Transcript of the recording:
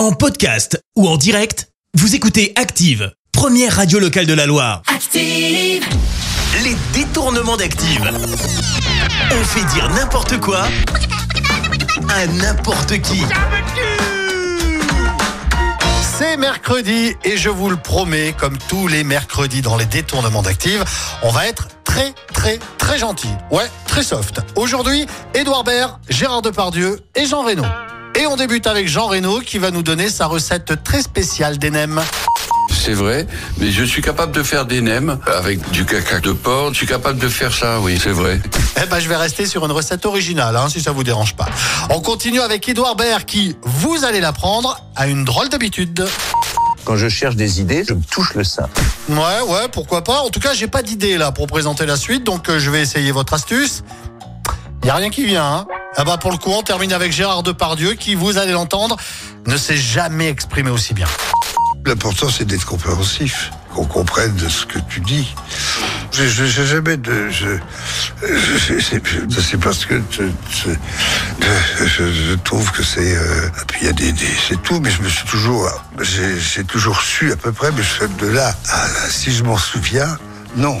En podcast ou en direct, vous écoutez Active, première radio locale de la Loire. Active. Les détournements d'Active. On fait dire n'importe quoi à n'importe qui. C'est mercredi et je vous le promets, comme tous les mercredis dans les détournements d'Active, on va être très très très gentil. Ouais, très soft. Aujourd'hui, Édouard Baird, Gérard Depardieu et Jean Reno. Et on débute avec Jean Reno qui va nous donner sa recette très spéciale des nems. C'est vrai, mais je suis capable de faire des nems avec du caca de porc. Je suis capable de faire ça, oui, c'est vrai. Eh ben, je vais rester sur une recette originale, hein, si ça vous dérange pas. On continue avec Édouard Baird qui, vous allez l'apprendre, a une drôle d'habitude. Quand je cherche des idées, je me touche le sein. Ouais, ouais, pourquoi pas. En tout cas, j'ai pas d'idée là pour présenter la suite, donc euh, je vais essayer votre astuce. Y a rien qui vient, hein. Ah bah pour le coup, on termine avec Gérard Depardieu qui, vous allez l'entendre, ne s'est jamais exprimé aussi bien. L'important, c'est d'être compréhensif, qu'on comprenne ce que tu dis. Je je- j'ai jamais de. Je, je, c'est- je sais pas ce que. je, je trouve que c'est. euh, puis il y a des. des- c'est tout, mais je me suis toujours. J'ai toujours su à peu près, mais je, de là à. Si je m'en souviens, non.